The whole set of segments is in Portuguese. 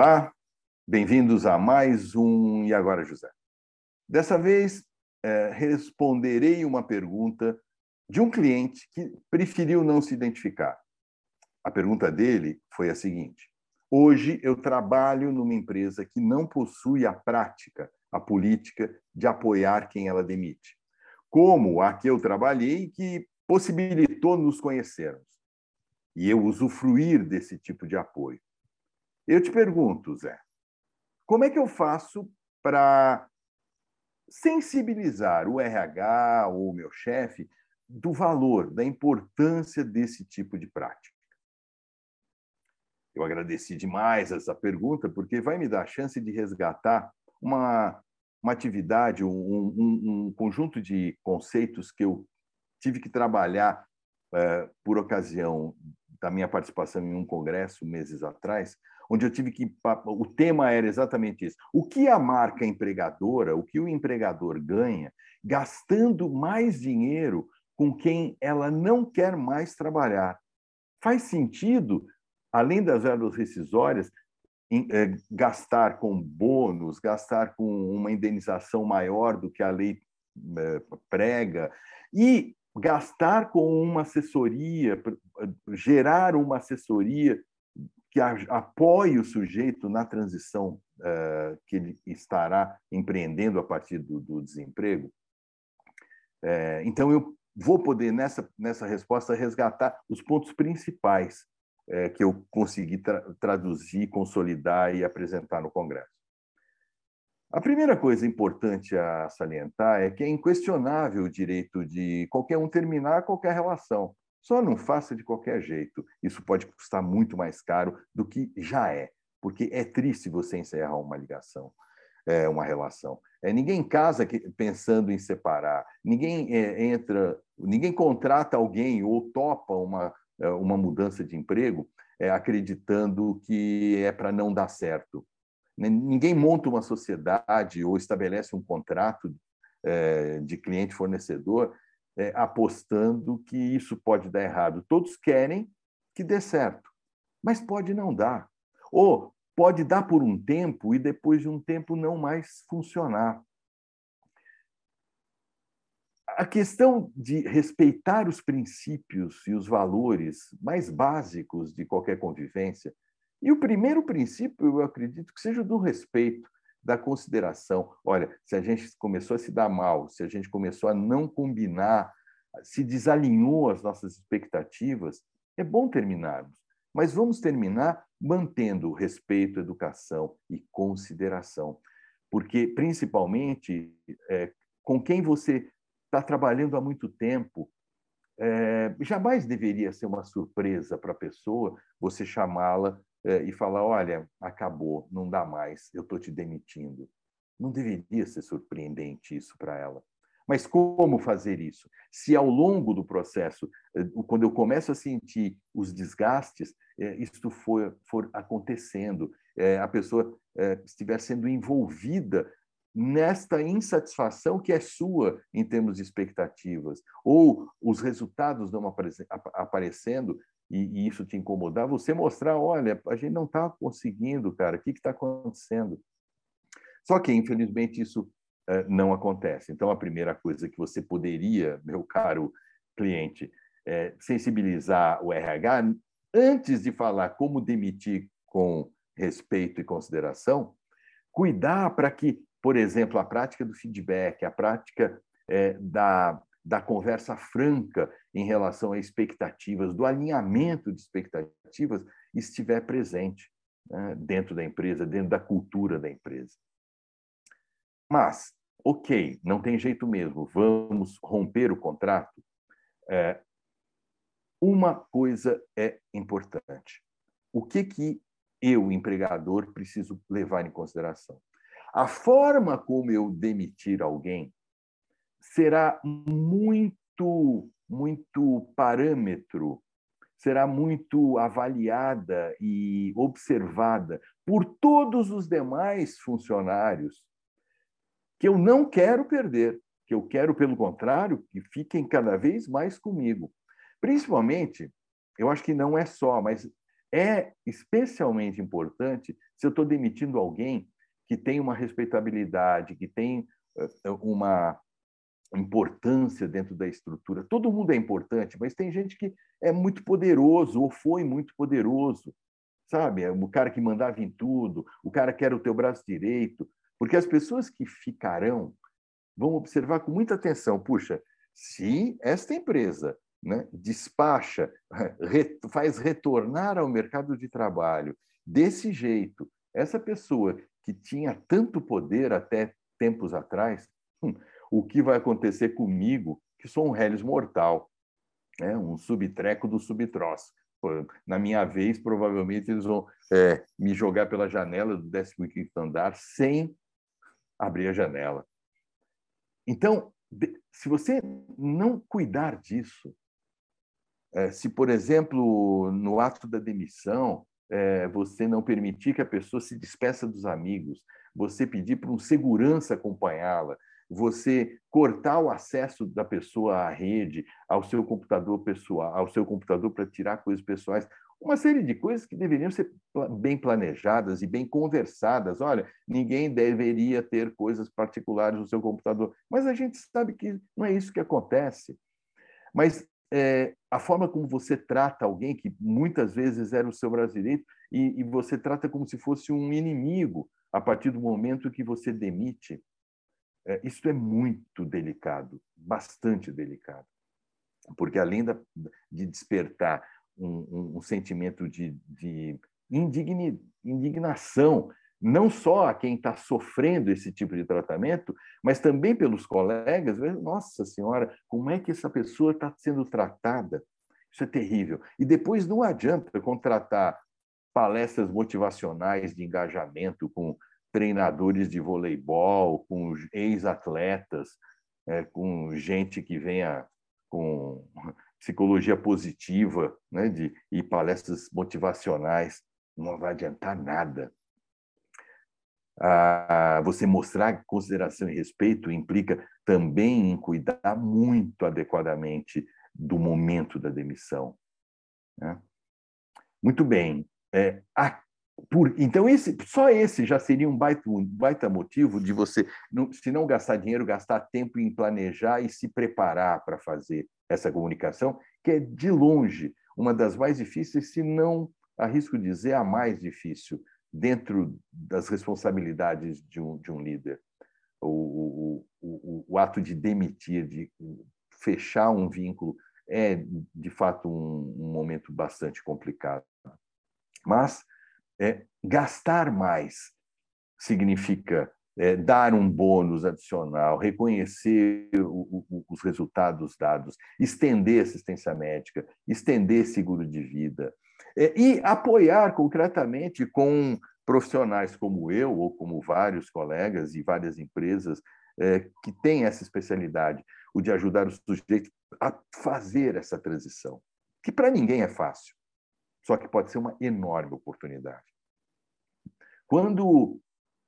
Olá, bem-vindos a mais um E Agora José. Dessa vez, é, responderei uma pergunta de um cliente que preferiu não se identificar. A pergunta dele foi a seguinte: Hoje eu trabalho numa empresa que não possui a prática, a política de apoiar quem ela demite, como a que eu trabalhei, que possibilitou nos conhecermos e eu usufruir desse tipo de apoio. Eu te pergunto, Zé, como é que eu faço para sensibilizar o RH ou o meu chefe do valor, da importância desse tipo de prática? Eu agradeci demais essa pergunta, porque vai me dar a chance de resgatar uma, uma atividade, um, um, um conjunto de conceitos que eu tive que trabalhar é, por ocasião da minha participação em um congresso meses atrás, onde eu tive que. O tema era exatamente isso. O que a marca empregadora, o que o empregador ganha, gastando mais dinheiro com quem ela não quer mais trabalhar? Faz sentido, além das verbas rescisórias, é, gastar com bônus, gastar com uma indenização maior do que a lei é, prega, e gastar com uma assessoria, gerar uma assessoria que apoie o sujeito na transição uh, que ele estará empreendendo a partir do, do desemprego. É, então, eu vou poder, nessa, nessa resposta, resgatar os pontos principais é, que eu consegui tra traduzir, consolidar e apresentar no Congresso. A primeira coisa importante a salientar é que é inquestionável o direito de qualquer um terminar qualquer relação. Só não faça de qualquer jeito. Isso pode custar muito mais caro do que já é, porque é triste você encerrar uma ligação, é, uma relação. É, ninguém casa pensando em separar, ninguém é, entra, ninguém contrata alguém ou topa uma, uma mudança de emprego acreditando que é para não dar certo. Ninguém monta uma sociedade ou estabelece um contrato de cliente-fornecedor é, apostando que isso pode dar errado. Todos querem que dê certo, mas pode não dar. Ou pode dar por um tempo e depois de um tempo não mais funcionar. A questão de respeitar os princípios e os valores mais básicos de qualquer convivência, e o primeiro princípio, eu acredito que seja do respeito da consideração. Olha, se a gente começou a se dar mal, se a gente começou a não combinar, se desalinhou as nossas expectativas, é bom terminarmos. Mas vamos terminar mantendo respeito, educação e consideração. Porque, principalmente, é, com quem você está trabalhando há muito tempo, é, jamais deveria ser uma surpresa para a pessoa você chamá-la e falar: olha, acabou, não dá mais, eu estou te demitindo. Não deveria ser surpreendente isso para ela. Mas como fazer isso? Se ao longo do processo, é, quando eu começo a sentir os desgastes, é, isso for, for acontecendo, a pessoa estiver sendo envolvida nesta insatisfação que é sua em termos de expectativas, ou os resultados não aparecendo e, e isso te incomodar, você mostrar, olha, a gente não está conseguindo, cara, o que está acontecendo? Só que, infelizmente, isso uh, não acontece. Então, a primeira coisa que você poderia, meu caro cliente, é sensibilizar o RH antes de falar como demitir com respeito e consideração, cuidar para que, por exemplo, a prática do feedback, a prática é, da da conversa franca em relação a expectativas, do alinhamento de expectativas, estiver presente né, dentro da empresa, dentro da cultura da empresa. Mas, ok, não tem jeito mesmo, vamos romper o contrato. É, uma coisa é importante. O que, que eu, empregador, preciso levar em consideração? A forma como eu demitir alguém será muito, muito parâmetro, será muito avaliada e observada por todos os demais funcionários que eu não quero perder, que eu quero, pelo contrário, que fiquem cada vez mais comigo. Principalmente, eu acho que não é só, mas é especialmente importante se eu estou demitindo alguém que tem uma respeitabilidade, que tem uma importância dentro da estrutura. Todo mundo é importante, mas tem gente que é muito poderoso ou foi muito poderoso, sabe? É o cara que mandava em tudo, o cara que era o teu braço direito, porque as pessoas que ficarão vão observar com muita atenção, puxa, se esta empresa né, despacha, faz retornar ao mercado de trabalho desse jeito, essa pessoa que tinha tanto poder até tempos atrás, hum, o que vai acontecer comigo, que sou um réis mortal, né? um subtreco do subtroço. Na minha vez, provavelmente eles vão é, me jogar pela janela do 15º andar sem abrir a janela. Então, se você não cuidar disso, é, se, por exemplo, no ato da demissão, é, você não permitir que a pessoa se despeça dos amigos, você pedir para um segurança acompanhá-la, você cortar o acesso da pessoa à rede, ao seu computador pessoal, ao seu computador para tirar coisas pessoais, uma série de coisas que deveriam ser bem planejadas e bem conversadas. Olha, ninguém deveria ter coisas particulares no seu computador, mas a gente sabe que não é isso que acontece. Mas é, a forma como você trata alguém que muitas vezes era o seu brasileiro e, e você trata como se fosse um inimigo a partir do momento que você demite, isso é muito delicado, bastante delicado, porque além da, de despertar um, um, um sentimento de, de indigni, indignação, não só a quem está sofrendo esse tipo de tratamento, mas também pelos colegas. Nossa Senhora, como é que essa pessoa está sendo tratada? Isso é terrível. E depois não adianta contratar palestras motivacionais de engajamento com treinadores de voleibol, com ex-atletas, é, com gente que venha com psicologia positiva né, de, e palestras motivacionais. Não vai adiantar nada. Ah, você mostrar consideração e respeito implica também em cuidar muito adequadamente do momento da demissão. Né? Muito bem. É, a por, então, esse, só esse já seria um baita, um baita motivo de você, se não gastar dinheiro, gastar tempo em planejar e se preparar para fazer essa comunicação, que é, de longe, uma das mais difíceis, se não, arrisco dizer, a mais difícil, dentro das responsabilidades de um, de um líder. O, o, o, o ato de demitir, de fechar um vínculo, é, de fato, um, um momento bastante complicado. Mas é, gastar mais significa é, dar um bônus adicional, reconhecer o, o, os resultados dados, estender assistência médica, estender seguro de vida é, e apoiar concretamente com profissionais como eu ou como vários colegas e várias empresas é, que têm essa especialidade, o de ajudar os sujeitos a fazer essa transição, que para ninguém é fácil. Só que pode ser uma enorme oportunidade. Quando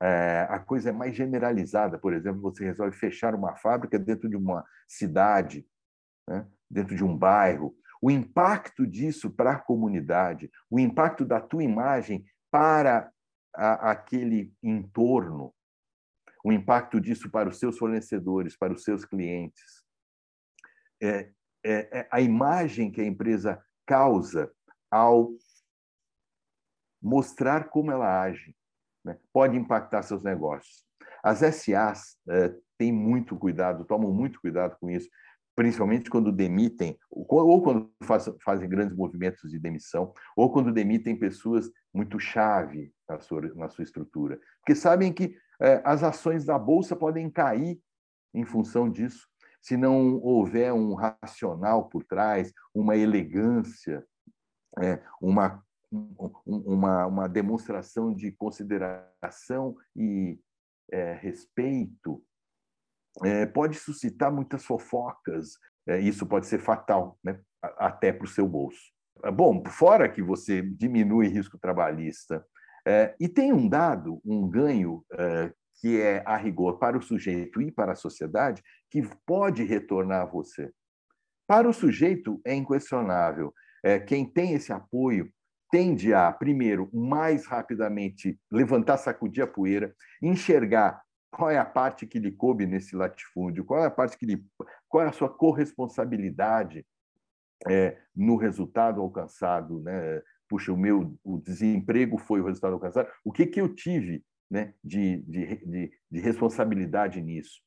é, a coisa é mais generalizada, por exemplo, você resolve fechar uma fábrica dentro de uma cidade, né, dentro de um bairro, o impacto disso para a comunidade, o impacto da tua imagem para a, aquele entorno, o impacto disso para os seus fornecedores, para os seus clientes, é, é, é a imagem que a empresa causa ao mostrar como ela age, né? pode impactar seus negócios. As SAs é, têm muito cuidado, tomam muito cuidado com isso, principalmente quando demitem, ou quando faz, fazem grandes movimentos de demissão, ou quando demitem pessoas muito chave na sua, na sua estrutura. Porque sabem que é, as ações da Bolsa podem cair em função disso, se não houver um racional por trás, uma elegância uma, uma, uma demonstração de consideração e é, respeito, é, pode suscitar muitas fofocas. É, isso pode ser fatal, né? até para o seu bolso. Bom, fora que você diminui risco trabalhista, é, e tem um dado, um ganho é, que é a rigor para o sujeito e para a sociedade, que pode retornar a você. Para o sujeito, é inquestionável é, quem tem esse apoio tende a, primeiro, mais rapidamente levantar, sacudir a poeira, enxergar qual é a parte que lhe coube nesse latifúndio, qual é a parte que lhe, qual é a sua corresponsabilidade é, no resultado alcançado, né? Puxa, o meu o desemprego foi o resultado alcançado. O que que eu tive, né, de, de, de, de responsabilidade nisso?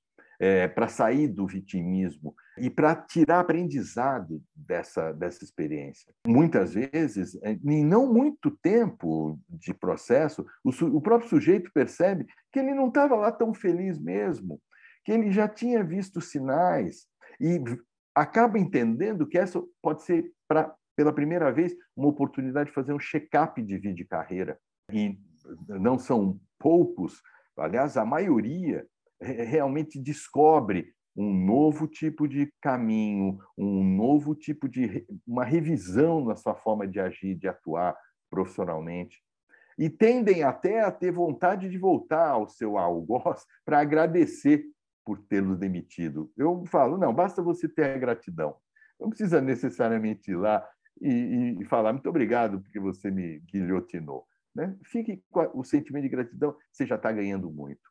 É, para sair do vitimismo e para tirar aprendizado dessa, dessa experiência. Muitas vezes, é, em não muito tempo de processo, o, o próprio sujeito percebe que ele não estava lá tão feliz mesmo, que ele já tinha visto sinais e acaba entendendo que essa pode ser, pra, pela primeira vez, uma oportunidade de fazer um check-up de vida e carreira. E não são poucos, aliás, a maioria realmente descobre um novo tipo de caminho, um novo tipo de uma revisão na sua forma de agir, de atuar profissionalmente. E tendem até a ter vontade de voltar ao seu algoz para agradecer por tê-los demitido. Eu falo, não, basta você ter a gratidão. Não precisa necessariamente ir lá e, e, falar muito obrigado porque você me guilhotinou. Né? Fique com o sentimento de gratidão, você já está ganhando muito.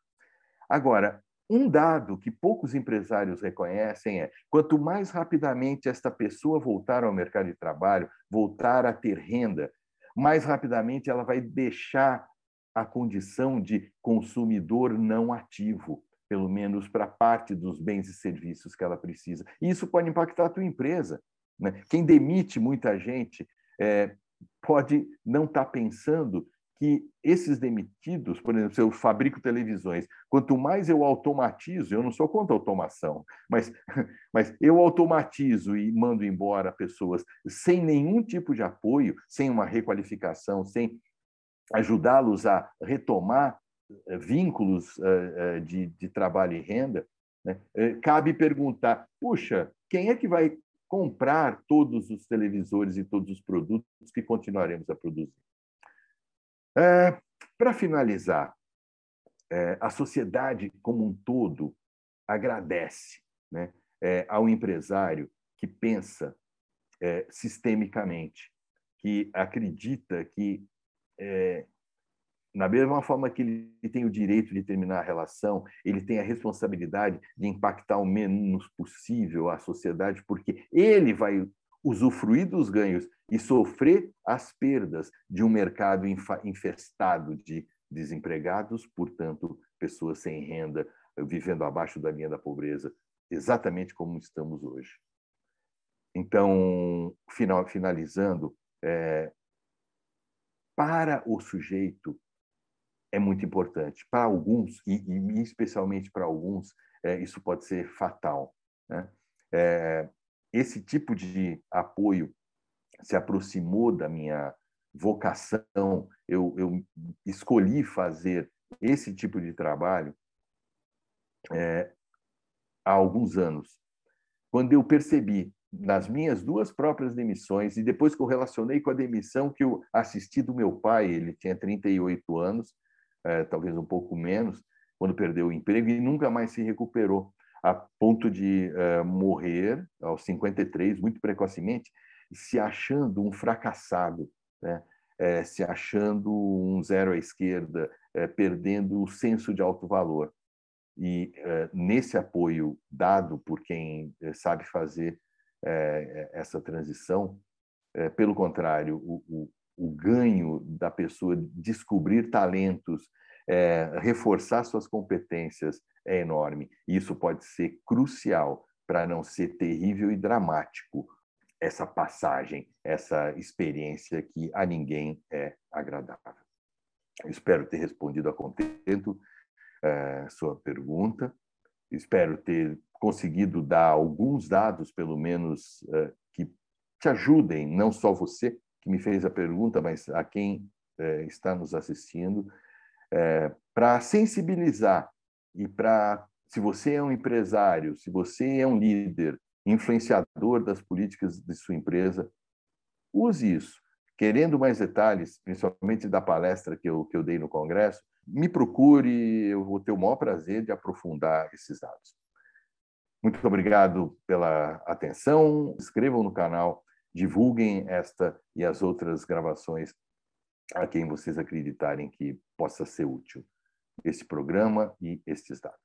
Agora, um dado que poucos empresários reconhecem é: quanto mais rapidamente esta pessoa voltar ao mercado de trabalho, voltar a ter renda, mais rapidamente ela vai deixar a condição de consumidor não ativo pelo menos para parte dos bens e serviços que ela precisa. E isso pode impactar a tua empresa. Né? Quem demite muita gente é, pode não estar tá pensando que esses demitidos, por exemplo, se eu fabrico televisões, quanto mais eu automatizo, eu não sou contra automação, mas, mas eu automatizo e mando embora pessoas sem nenhum tipo de apoio, sem uma requalificação, sem ajudá-los a retomar eh, vínculos eh, eh, de, de trabalho e renda, né? cabe perguntar: puxa, quem é que vai comprar todos os televisores e todos os produtos que continuaremos a produzir? É, Para finalizar, é, a sociedade como um todo agradece né, é, ao empresário que pensa sistemicamente, que acredita que na mesma forma que ele tem o direito de terminar a relação, ele tem a responsabilidade de impactar o menos possível a sociedade, porque ele vai usufruir dos ganhos e sofrer as perdas de um mercado infestado de desempregados, portanto, pessoas sem renda, vivendo abaixo da linha da pobreza, exatamente como estamos hoje. Então, final, finalizando, é, para o sujeito é muito importante. Para alguns, e, e especialmente para alguns, é, isso pode ser fatal. Né? É, esse tipo de apoio se aproximou da minha vocação, eu, eu escolhi fazer esse tipo de trabalho é, há alguns anos. Quando eu percebi nas minhas duas próprias demissões, e depois que eu relacionei com a demissão que eu assisti do meu pai, ele tinha 38 anos, é, talvez um pouco menos, quando perdeu o emprego e nunca mais se recuperou, a ponto de é, morrer aos 53, muito precocemente, se achando um fracassado, né? É, se achando um zero à esquerda, é, perdendo o senso de alto valor. E é, nesse apoio dado por quem é, sabe fazer essa transição, pelo contrário, o, o, o ganho da pessoa descobrir talentos, é, reforçar suas competências é enorme. Isso pode ser crucial para não ser terrível e dramático essa passagem, essa experiência que a ninguém é agradável. Espero ter respondido a contento é, sua pergunta. Espero ter conseguido dar alguns dados, pelo menos, é, que te ajudem, não só você, que me fez a pergunta, mas a quem é, está nos assistindo, para sensibilizar e para, se você é um empresário, se você é um líder, influenciador das políticas de sua empresa, use isso. Querendo mais detalhes, principalmente da palestra que eu, que eu dei no Congresso, me procure, eu vou ter o maior prazer de aprofundar esses dados. Muito obrigado pela atenção, inscrevam no canal divulguem esta e as outras gravações a quem vocês acreditarem que possa ser útil esse programa e estes dados.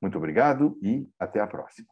Muito obrigado e até a próxima.